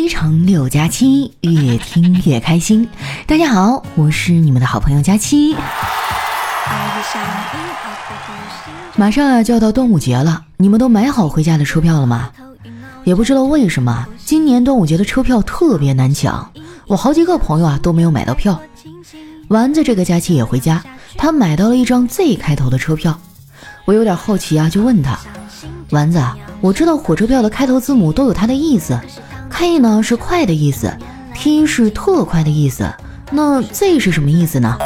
非常六加七，越听越开心。大家好，我是你们的好朋友佳期。马上啊就要到端午节了，你们都买好回家的车票了吗？也不知道为什么，今年端午节的车票特别难抢，我好几个朋友啊都没有买到票。丸子这个假期也回家，他买到了一张 Z 开头的车票。我有点好奇啊，就问他：丸子，我知道火车票的开头字母都有它的意思。K 呢是快的意思，T 是特快的意思，那 Z 是什么意思呢？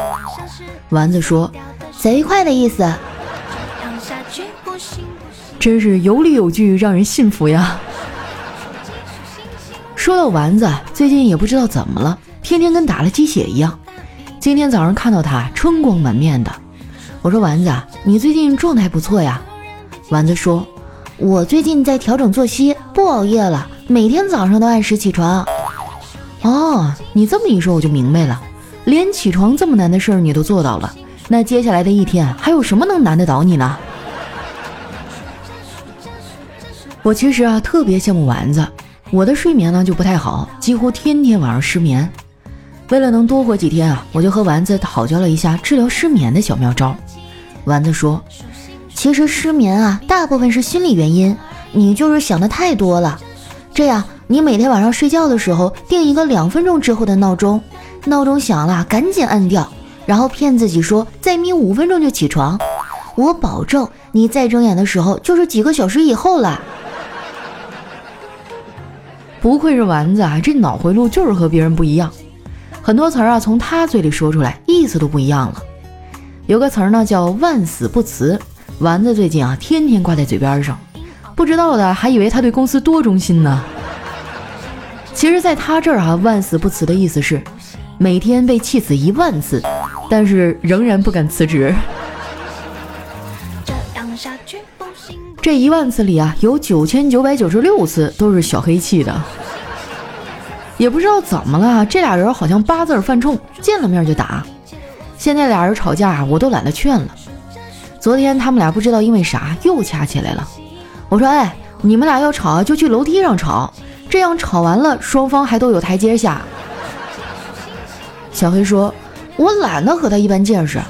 丸子说，贼快的意思。真是有理有据，让人信服呀。说到丸子，最近也不知道怎么了，天天跟打了鸡血一样。今天早上看到他春光满面的，我说丸子，你最近状态不错呀。丸子说，我最近在调整作息，不熬夜了。每天早上都按时起床。哦，你这么一说我就明白了，连起床这么难的事儿你都做到了，那接下来的一天还有什么能难得倒你呢？我其实啊特别羡慕丸子，我的睡眠呢就不太好，几乎天天晚上失眠。为了能多活几天啊，我就和丸子讨教了一下治疗失眠的小妙招。丸子说，其实失眠啊大部分是心理原因，你就是想的太多了。这样，你每天晚上睡觉的时候定一个两分钟之后的闹钟，闹钟响了赶紧按掉，然后骗自己说再眯五分钟就起床。我保证，你再睁眼的时候就是几个小时以后了。不愧是丸子啊，这脑回路就是和别人不一样，很多词儿啊从他嘴里说出来意思都不一样了。有个词儿呢叫万死不辞，丸子最近啊天天挂在嘴边上。不知道的还以为他对公司多忠心呢。其实，在他这儿啊，万死不辞的意思是每天被气死一万次，但是仍然不敢辞职。这一万次里啊，有九千九百九十六次都是小黑气的。也不知道怎么了，这俩人好像八字犯冲，见了面就打。现在俩人吵架，我都懒得劝了。昨天他们俩不知道因为啥又掐起来了。我说哎，你们俩要吵就去楼梯上吵，这样吵完了双方还都有台阶下。小黑说：“我懒得和他一般见识。”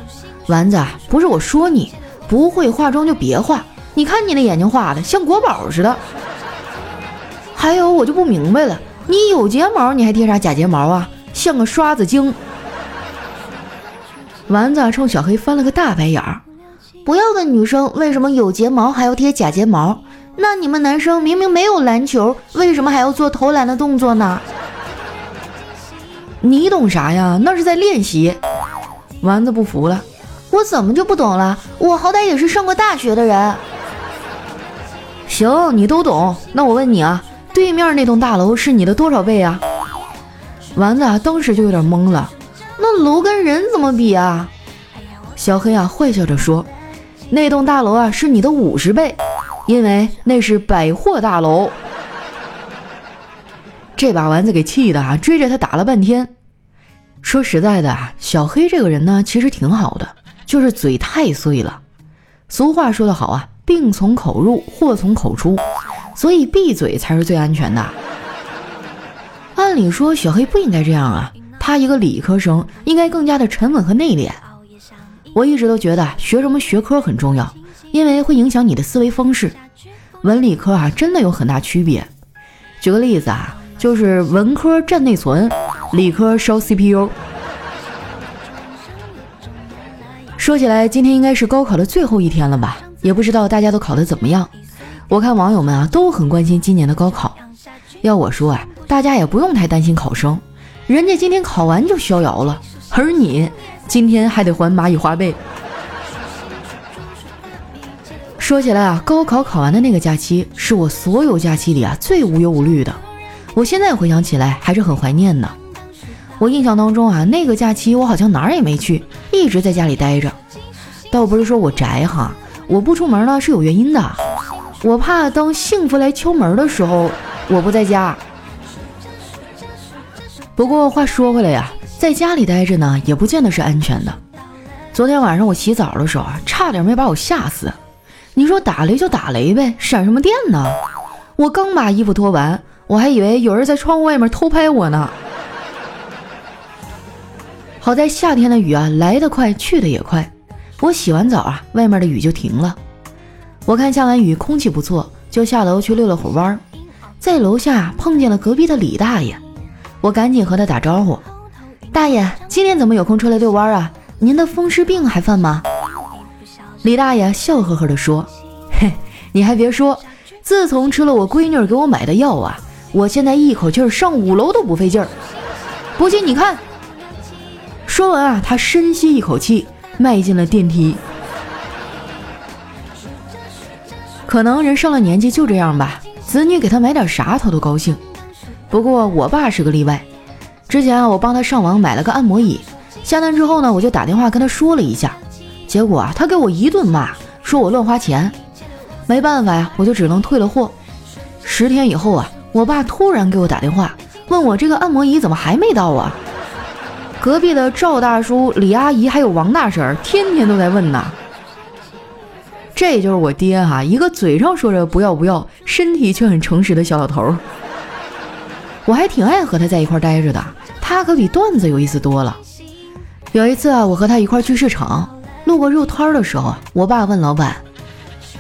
丸子，不是我说你不会化妆就别化，你看你那眼睛画的像国宝似的。还有我就不明白了，你有睫毛你还贴啥假睫毛啊？像个刷子精。丸子冲小黑翻了个大白眼儿，不要问女生为什么有睫毛还要贴假睫毛。那你们男生明明没有篮球，为什么还要做投篮的动作呢？你懂啥呀？那是在练习。丸子不服了，我怎么就不懂了？我好歹也是上过大学的人。行，你都懂。那我问你啊，对面那栋大楼是你的多少倍啊？丸子啊，当时就有点懵了。那楼跟人怎么比啊？小黑啊，坏笑着说，那栋大楼啊是你的五十倍。因为那是百货大楼，这把丸子给气的啊，追着他打了半天。说实在的啊，小黑这个人呢，其实挺好的，就是嘴太碎了。俗话说得好啊，病从口入，祸从口出，所以闭嘴才是最安全的。按理说，小黑不应该这样啊，他一个理科生，应该更加的沉稳和内敛。我一直都觉得学什么学科很重要。因为会影响你的思维方式，文理科啊真的有很大区别。举个例子啊，就是文科占内存，理科烧 CPU。说起来，今天应该是高考的最后一天了吧？也不知道大家都考得怎么样。我看网友们啊都很关心今年的高考。要我说啊，大家也不用太担心考生，人家今天考完就逍遥了，而你今天还得还蚂蚁花呗。说起来啊，高考考完的那个假期是我所有假期里啊最无忧无虑的。我现在回想起来还是很怀念的。我印象当中啊，那个假期我好像哪儿也没去，一直在家里待着。倒不是说我宅哈，我不出门呢是有原因的。我怕当幸福来敲门的时候，我不在家。不过话说回来呀，在家里待着呢，也不见得是安全的。昨天晚上我洗澡的时候啊，差点没把我吓死。你说打雷就打雷呗，闪什么电呢？我刚把衣服脱完，我还以为有人在窗户外面偷拍我呢。好在夏天的雨啊，来得快，去得也快。我洗完澡啊，外面的雨就停了。我看下完雨，空气不错，就下楼去遛了会儿弯儿。在楼下碰见了隔壁的李大爷，我赶紧和他打招呼：“大爷，今天怎么有空出来遛弯啊？您的风湿病还犯吗？”李大爷笑呵呵地说：“嘿，你还别说，自从吃了我闺女给我买的药啊，我现在一口气上五楼都不费劲儿。不信你看。”说完啊，他深吸一口气，迈进了电梯。可能人上了年纪就这样吧，子女给他买点啥他都高兴。不过我爸是个例外。之前啊，我帮他上网买了个按摩椅，下单之后呢，我就打电话跟他说了一下，结果啊，他给我一顿骂，说我乱花钱。没办法呀，我就只能退了货。十天以后啊，我爸突然给我打电话，问我这个按摩椅怎么还没到啊？隔壁的赵大叔、李阿姨还有王大婶儿，天天都在问呢。这就是我爹哈，一个嘴上说着不要不要，身体却很诚实的小老头。我还挺爱和他在一块待着的，他可比段子有意思多了。有一次啊，我和他一块去市场，路过肉摊的时候，我爸问老板：“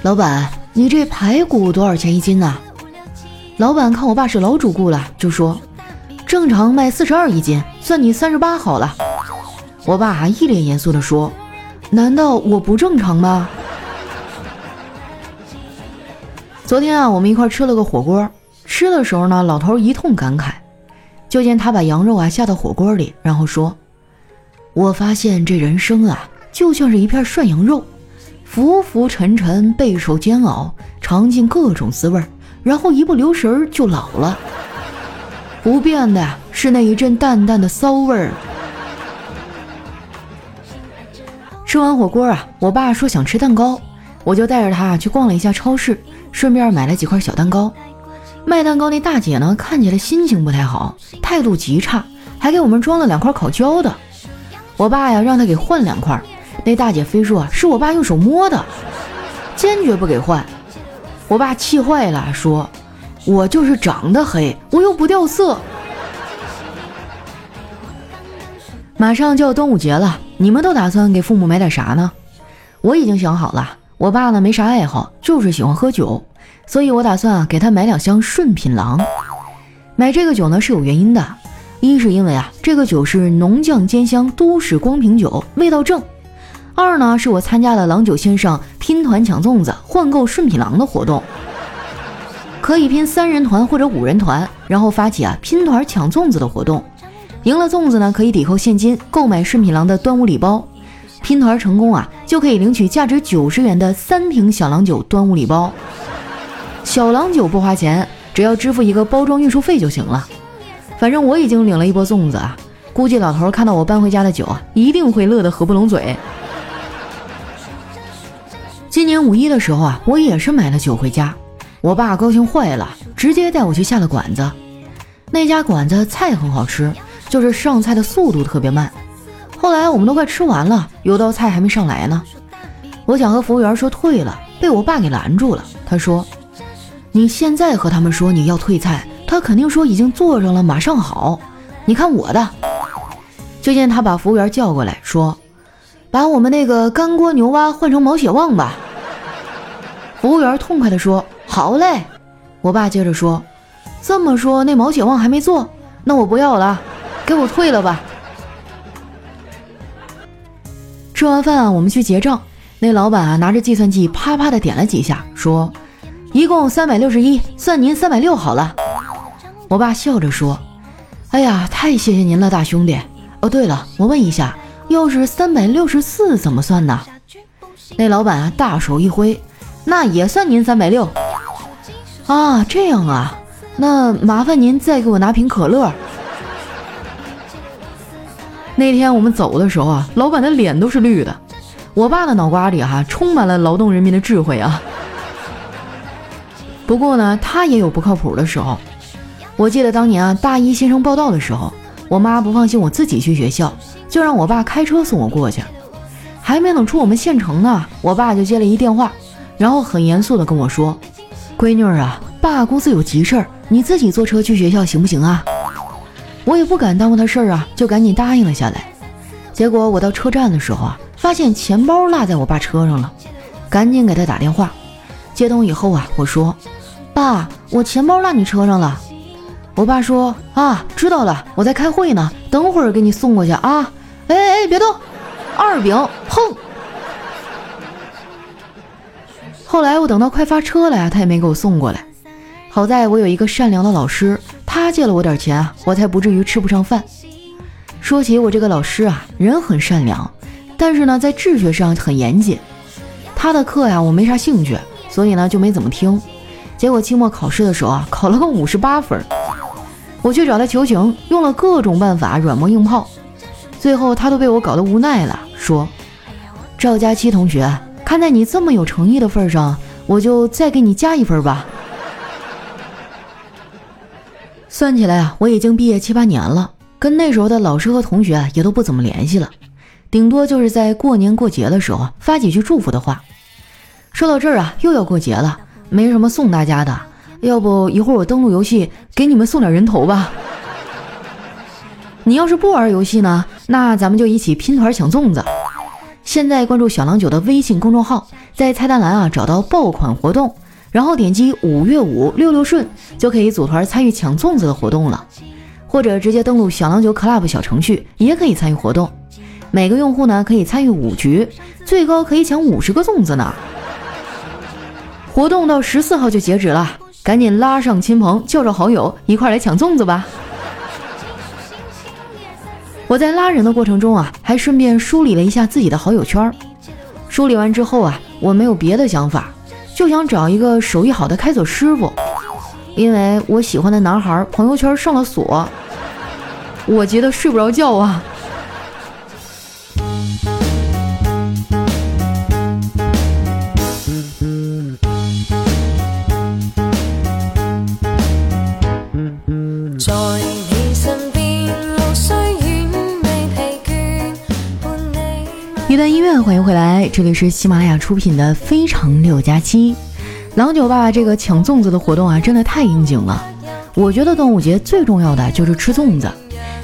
老板，你这排骨多少钱一斤呢？”老板看我爸是老主顾了，就说。正常卖四十二一斤，算你三十八好了。我爸还一脸严肃地说：“难道我不正常吗？”昨天啊，我们一块吃了个火锅，吃的时候呢，老头一通感慨，就见他把羊肉啊下到火锅里，然后说：“我发现这人生啊，就像是一片涮羊肉，浮浮沉沉，备受煎熬，尝尽各种滋味，然后一不留神就老了。”不变的是那一阵淡淡的骚味儿。吃完火锅啊，我爸说想吃蛋糕，我就带着他去逛了一下超市，顺便买了几块小蛋糕。卖蛋糕那大姐呢，看起来心情不太好，态度极差，还给我们装了两块烤焦的。我爸呀，让他给换两块，那大姐非说是我爸用手摸的，坚决不给换。我爸气坏了，说。我就是长得黑，我又不掉色。马上就要端午节了，你们都打算给父母买点啥呢？我已经想好了，我爸呢没啥爱好，就是喜欢喝酒，所以我打算啊给他买两箱顺品郎。买这个酒呢是有原因的，一是因为啊这个酒是浓酱兼香都市光瓶酒，味道正；二呢是我参加了郎酒线上拼团抢粽子换购顺品郎的活动。可以拼三人团或者五人团，然后发起啊拼团抢粽子的活动，赢了粽子呢可以抵扣现金购买顺品郎的端午礼包，拼团成功啊就可以领取价值九十元的三瓶小郎酒端午礼包。小郎酒不花钱，只要支付一个包装运输费就行了。反正我已经领了一波粽子啊，估计老头看到我搬回家的酒啊，一定会乐得合不拢嘴。今年五一的时候啊，我也是买了酒回家。我爸高兴坏了，直接带我去下了馆子。那家馆子菜很好吃，就是上菜的速度特别慢。后来我们都快吃完了，有道菜还没上来呢。我想和服务员说退了，被我爸给拦住了。他说：“你现在和他们说你要退菜，他肯定说已经做上了，马上好。你看我的。”就见他把服务员叫过来，说：“把我们那个干锅牛蛙换成毛血旺吧。”服务员痛快地说。好嘞，我爸接着说：“这么说，那毛血旺还没做，那我不要了，给我退了吧。”吃完饭，我们去结账，那老板啊拿着计算器啪啪的点了几下，说：“一共三百六十一，算您三百六好了。”我爸笑着说：“哎呀，太谢谢您了，大兄弟。哦，对了，我问一下，要是三百六十四怎么算呢？”那老板啊大手一挥：“那也算您三百六。”啊，这样啊，那麻烦您再给我拿瓶可乐。那天我们走的时候啊，老板的脸都是绿的。我爸的脑瓜里哈充满了劳动人民的智慧啊。不过呢，他也有不靠谱的时候。我记得当年啊，大一新生报道的时候，我妈不放心我自己去学校，就让我爸开车送我过去。还没等出我们县城呢，我爸就接了一电话，然后很严肃的跟我说。闺女啊，爸公司有急事儿，你自己坐车去学校行不行啊？”我也不敢耽误他事儿啊，就赶紧答应了下来。结果我到车站的时候啊，发现钱包落在我爸车上了，赶紧给他打电话。接通以后啊，我说：“爸，我钱包落你车上了。”我爸说：“啊，知道了，我在开会呢，等会儿给你送过去啊。”哎哎，别动！二饼，砰！后来我等到快发车了呀，他也没给我送过来。好在我有一个善良的老师，他借了我点钱啊，我才不至于吃不上饭。说起我这个老师啊，人很善良，但是呢，在治学上很严谨。他的课呀，我没啥兴趣，所以呢就没怎么听。结果期末考试的时候啊，考了个五十八分。我去找他求情，用了各种办法软磨硬泡，最后他都被我搞得无奈了，说：“赵佳期同学。”看在你这么有诚意的份上，我就再给你加一分吧。算起来啊，我已经毕业七八年了，跟那时候的老师和同学也都不怎么联系了，顶多就是在过年过节的时候发几句祝福的话。说到这儿啊，又要过节了，没什么送大家的，要不一会儿我登录游戏给你们送点人头吧。你要是不玩游戏呢，那咱们就一起拼团抢粽子。现在关注小郎酒的微信公众号，在菜单栏啊找到爆款活动，然后点击五月五六六顺，就可以组团参与抢粽子的活动了。或者直接登录小郎酒 Club 小程序，也可以参与活动。每个用户呢可以参与五局，最高可以抢五十个粽子呢。活动到十四号就截止了，赶紧拉上亲朋，叫上好友，一块来抢粽子吧。我在拉人的过程中啊，还顺便梳理了一下自己的好友圈。梳理完之后啊，我没有别的想法，就想找一个手艺好的开锁师傅，因为我喜欢的男孩朋友圈上了锁，我急得睡不着觉啊。欢迎回来，这里是喜马拉雅出品的《非常六加七》。郎酒爸爸这个抢粽子的活动啊，真的太应景了。我觉得端午节最重要的就是吃粽子。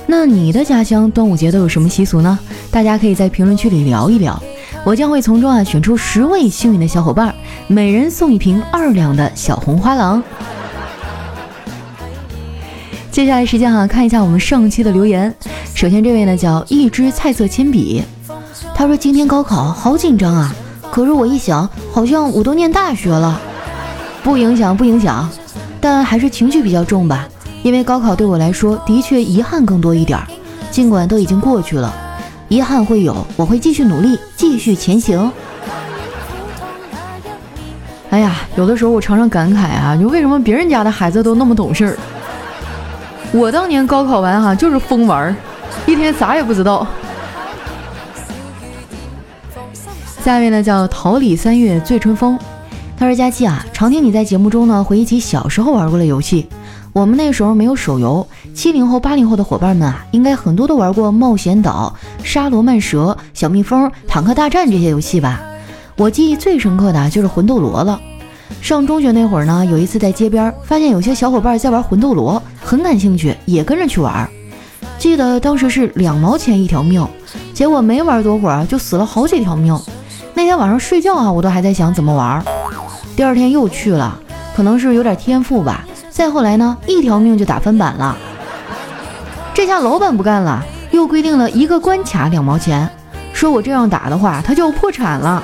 那你的家乡端午节都有什么习俗呢？大家可以在评论区里聊一聊，我将会从中啊选出十位幸运的小伙伴，每人送一瓶二两的小红花郎。接下来时间哈，看一下我们上期的留言。首先这位呢叫一支菜色铅笔。他说：“今天高考好紧张啊，可是我一想，好像我都念大学了，不影响，不影响，但还是情绪比较重吧。因为高考对我来说的确遗憾更多一点，尽管都已经过去了，遗憾会有，我会继续努力，继续前行。哎呀，有的时候我常常感慨啊，就为什么别人家的孩子都那么懂事儿，我当年高考完哈就是疯玩，一天啥也不知道。”下面呢叫桃李三月醉春风，他说佳期啊，常听你在节目中呢回忆起小时候玩过的游戏。我们那时候没有手游，七零后八零后的伙伴们啊，应该很多都玩过冒险岛、沙罗曼蛇、小蜜蜂、坦克大战这些游戏吧。我记忆最深刻的就是魂斗罗了。上中学那会儿呢，有一次在街边发现有些小伙伴在玩魂斗罗，很感兴趣，也跟着去玩。记得当时是两毛钱一条命，结果没玩多会儿就死了好几条命。那天晚上睡觉啊，我都还在想怎么玩。第二天又去了，可能是有点天赋吧。再后来呢，一条命就打翻版了。这下老板不干了，又规定了一个关卡两毛钱，说我这样打的话，他就要破产了。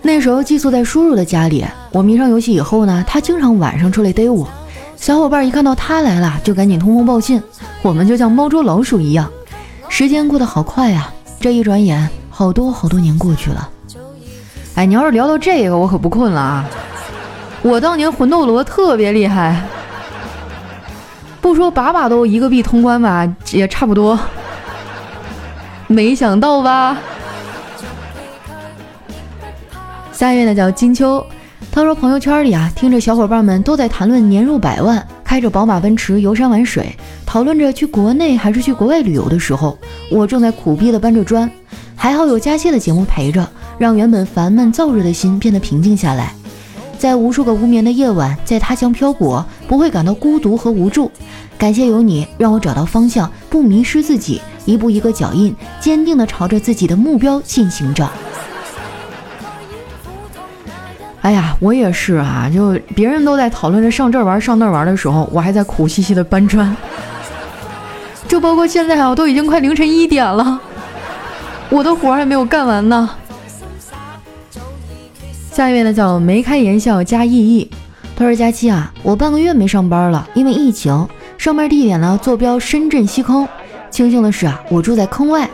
那时候寄宿在叔叔的家里，我迷上游戏以后呢，他经常晚上出来逮我。小伙伴一看到他来了，就赶紧通风报信，我们就像猫捉老鼠一样。时间过得好快呀，这一转眼。好多好多年过去了，哎，你要是聊到这个，我可不困了啊！我当年魂斗罗特别厉害，不说把把都一个币通关吧，也差不多。没想到吧？下一位呢叫金秋，他说朋友圈里啊，听着小伙伴们都在谈论年入百万，开着宝马奔驰游山玩水，讨论着去国内还是去国外旅游的时候，我正在苦逼的搬着砖。还好有佳期的节目陪着，让原本烦闷燥热的心变得平静下来。在无数个无眠的夜晚，在他乡漂泊，不会感到孤独和无助。感谢有你，让我找到方向，不迷失自己，一步一个脚印，坚定地朝着自己的目标进行着。哎呀，我也是啊，就别人都在讨论着上这玩、上那玩的时候，我还在苦兮兮的搬砖。就包括现在啊，都已经快凌晨一点了，我的活还没有干完呢。下一位呢叫眉开眼笑加意义，他说：“佳期啊，我半个月没上班了，因为疫情，上班地点呢坐标深圳西坑。庆幸的是啊，我住在坑外。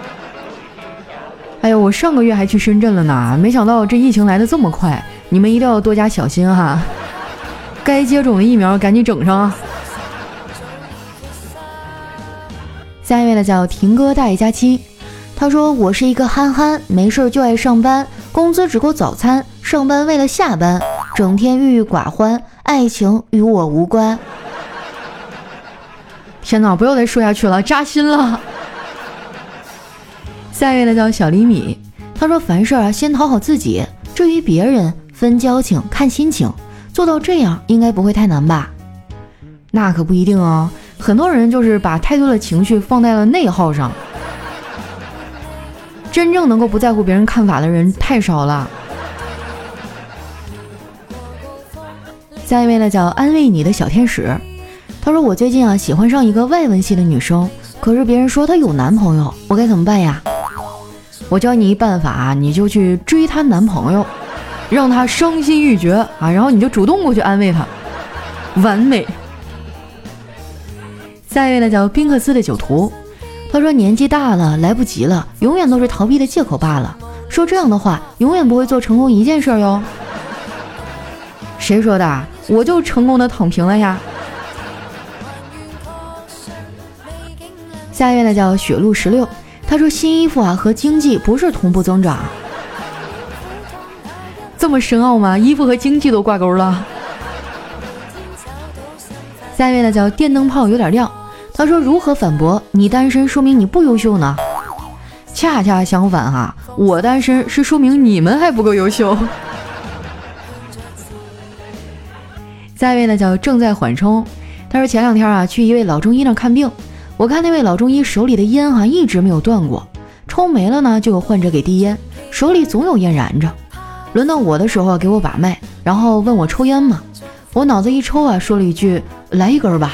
哎呦，我上个月还去深圳了呢，没想到这疫情来的这么快，你们一定要多加小心哈，该接种的疫苗赶紧整上啊。”下一位呢叫婷哥大爷佳期，他说：“我是一个憨憨，没事就爱上班。”工资只够早餐，上班为了下班，整天郁郁寡欢，爱情与我无关。天哪，不要再说下去了，扎心了。下一位呢叫小厘米，他说凡事啊先讨好自己，至于别人分交情看心情，做到这样应该不会太难吧？那可不一定哦，很多人就是把太多的情绪放在了内耗上。真正能够不在乎别人看法的人太少了。下一位呢，叫安慰你的小天使。他说：“我最近啊喜欢上一个外文系的女生，可是别人说她有男朋友，我该怎么办呀？”我教你一办法，你就去追她男朋友，让她伤心欲绝啊，然后你就主动过去安慰她，完美。下一位呢，叫宾克斯的酒徒。他说：“年纪大了，来不及了，永远都是逃避的借口罢了。说这样的话，永远不会做成功一件事哟。”谁说的？我就成功的躺平了呀。下一位呢，叫雪露十六。他说：“新衣服啊和经济不是同步增长，这么深奥吗？衣服和经济都挂钩了。”下一位呢，叫电灯泡有点亮。他说：“如何反驳你单身说明你不优秀呢？恰恰相反哈，我单身是说明你们还不够优秀。”下一位呢叫正在缓冲。他说前两天啊去一位老中医那看病，我看那位老中医手里的烟哈一直没有断过，抽没了呢就有患者给递烟，手里总有烟燃着。轮到我的时候给我把脉，然后问我抽烟吗？我脑子一抽啊说了一句：“来一根吧。”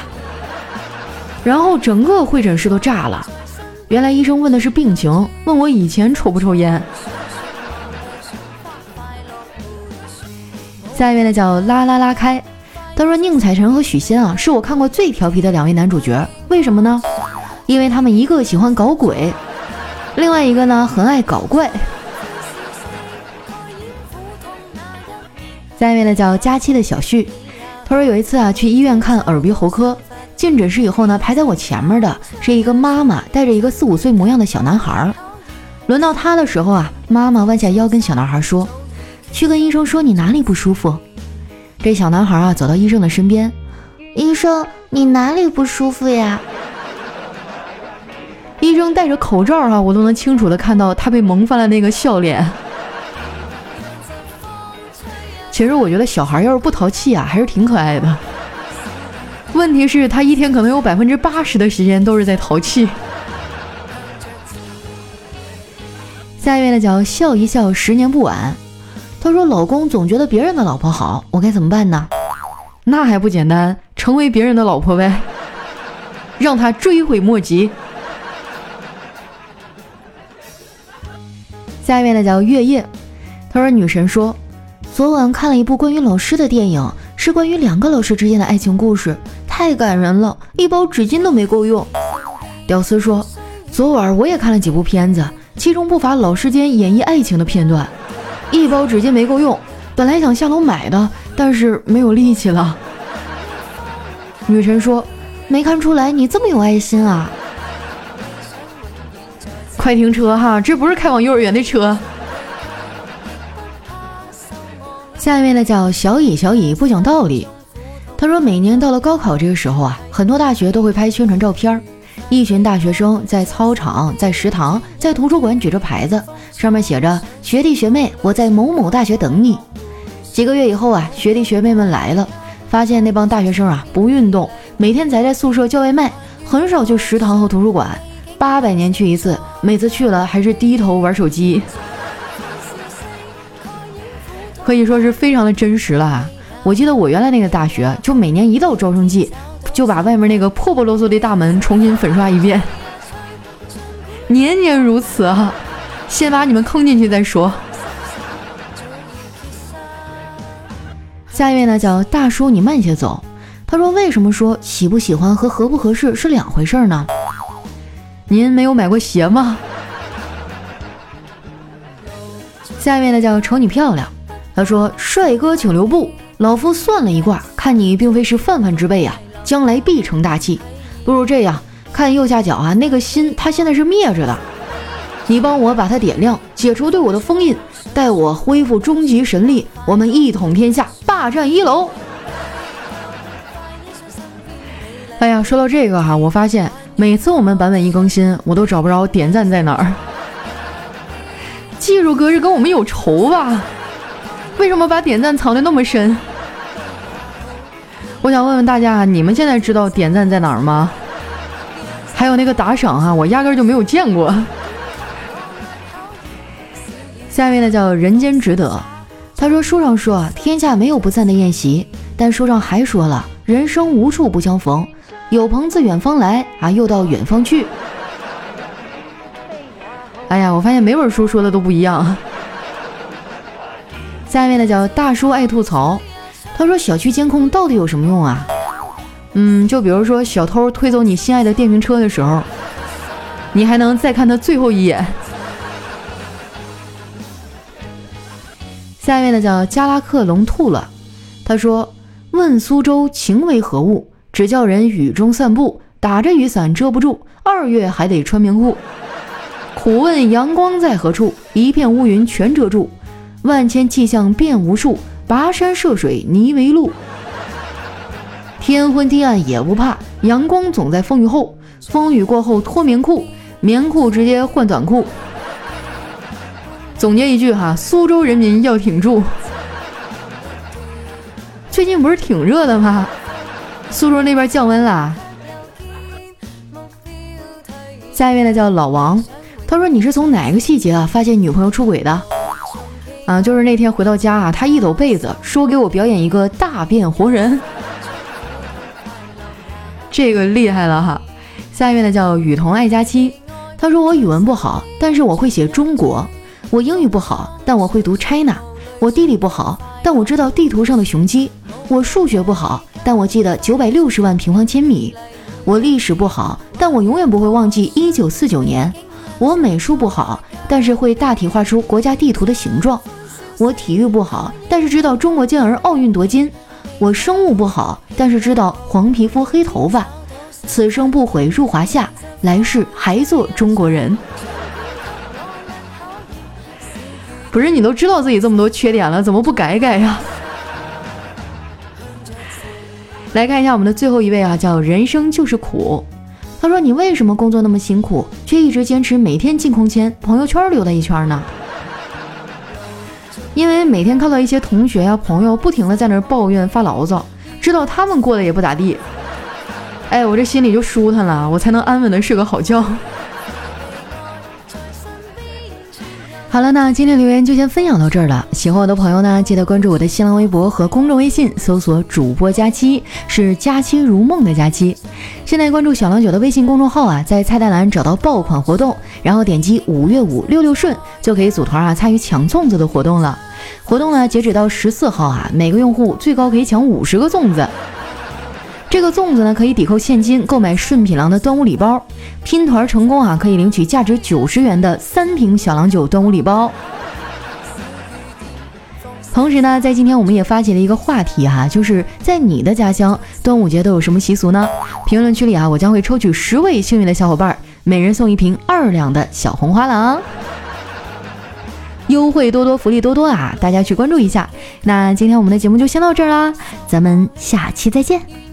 然后整个会诊室都炸了，原来医生问的是病情，问我以前抽不抽烟。下一位呢叫拉拉拉开，他说宁采臣和许仙啊是我看过最调皮的两位男主角，为什么呢？因为他们一个喜欢搞鬼，另外一个呢很爱搞怪。下一位呢叫佳期的小旭，他说有一次啊去医院看耳鼻喉科。进诊室以后呢，排在我前面的是一个妈妈带着一个四五岁模样的小男孩。轮到他的时候啊，妈妈弯下腰跟小男孩说：“去跟医生说你哪里不舒服。”这小男孩啊走到医生的身边：“医生，你哪里不舒服呀？”医生戴着口罩啊，我都能清楚的看到他被蒙翻了那个笑脸。其实我觉得小孩要是不淘气啊，还是挺可爱的。问题是，他一天可能有百分之八十的时间都是在淘气。下一位呢，叫笑一笑，十年不晚。他说：“老公总觉得别人的老婆好，我该怎么办呢？”那还不简单，成为别人的老婆呗，让他追悔莫及。下一位呢，叫月夜。他说：“女神说，昨晚看了一部关于老师的电影，是关于两个老师之间的爱情故事。”太感人了，一包纸巾都没够用。屌丝说：“昨晚我也看了几部片子，其中不乏老师间演绎爱情的片段，一包纸巾没够用。本来想下楼买的，但是没有力气了。”女神说：“没看出来你这么有爱心啊！”快停车哈，这不是开往幼儿园的车。下一位呢，叫小乙，小乙不讲道理。他说：“每年到了高考这个时候啊，很多大学都会拍宣传照片。一群大学生在操场、在食堂、在图书馆举着牌子，上面写着‘学弟学妹，我在某某大学等你’。几个月以后啊，学弟学妹们来了，发现那帮大学生啊不运动，每天宅在宿舍叫外卖，很少去食堂和图书馆，八百年去一次，每次去了还是低头玩手机，可以说是非常的真实了。我记得我原来那个大学，就每年一到招生季，就把外面那个破破落落的大门重新粉刷一遍，年年如此啊。先把你们坑进去再说。下一位呢，叫大叔，你慢些走。他说：“为什么说喜不喜欢和合不合适是两回事呢？您没有买过鞋吗？”下一位呢，叫瞅你漂亮。他说：“帅哥请留步，老夫算了一卦，看你并非是泛泛之辈啊，将来必成大器。不如这样，看右下角啊，那个心，它现在是灭着的。”你帮我把它点亮，解除对我的封印，待我恢复终极神力，我们一统天下，霸占一楼。哎呀，说到这个哈，我发现每次我们版本一更新，我都找不着点赞在哪儿。技术哥是跟我们有仇吧？为什么把点赞藏的那么深？我想问问大家，你们现在知道点赞在哪儿吗？还有那个打赏哈，我压根就没有见过。下面的叫人间值得，他说书上说啊，天下没有不散的宴席，但书上还说了，人生无处不相逢，有朋自远方来啊，又到远方去。哎呀，我发现每本书说的都不一样。下面的叫大叔爱吐槽，他说小区监控到底有什么用啊？嗯，就比如说小偷推走你心爱的电瓶车的时候，你还能再看他最后一眼。下一位呢叫加拉克隆吐了，他说：“问苏州情为何物？只叫人雨中散步，打着雨伞遮不住，二月还得穿棉裤。苦问阳光在何处？一片乌云全遮住。万千气象变无数，跋山涉水泥为路。天昏地暗也不怕，阳光总在风雨后。风雨过后脱棉裤，棉裤直接换短裤。”总结一句哈，苏州人民要挺住。最近不是挺热的吗？苏州那边降温啦。下一位呢叫老王，他说你是从哪个细节啊发现女朋友出轨的？啊，就是那天回到家啊，他一抖被子说给我表演一个大变活人，这个厉害了哈。下一位呢叫雨桐爱佳期，他说我语文不好，但是我会写中国。我英语不好，但我会读 China。我地理不好，但我知道地图上的雄鸡。我数学不好，但我记得九百六十万平方千米。我历史不好，但我永远不会忘记一九四九年。我美术不好，但是会大体画出国家地图的形状。我体育不好，但是知道中国健儿奥运夺金。我生物不好，但是知道黄皮肤黑头发。此生不悔入华夏，来世还做中国人。不是你都知道自己这么多缺点了，怎么不改改呀？来看一下我们的最后一位啊，叫人生就是苦。他说：“你为什么工作那么辛苦，却一直坚持每天进空间，朋友圈溜达一圈呢？”因为每天看到一些同学呀、朋友不停的在那抱怨发牢骚，知道他们过得也不咋地，哎，我这心里就舒坦了，我才能安稳的睡个好觉。好了，那今天留言就先分享到这儿了。喜欢我的朋友呢，记得关注我的新浪微博和公众微信，搜索主播佳期，是佳期如梦的佳期。现在关注小郎酒的微信公众号啊，在菜单栏找到爆款活动，然后点击五月五六六顺，就可以组团啊参与抢粽子的活动了。活动呢，截止到十四号啊，每个用户最高可以抢五十个粽子。这个粽子呢，可以抵扣现金购买顺品郎的端午礼包，拼团成功啊，可以领取价值九十元的三瓶小郎酒端午礼包。同时呢，在今天我们也发起了一个话题哈，就是在你的家乡端午节都有什么习俗呢？评论区里啊，我将会抽取十位幸运的小伙伴，每人送一瓶二两的小红花郎，优惠多多，福利多多啊！大家去关注一下。那今天我们的节目就先到这儿啦，咱们下期再见。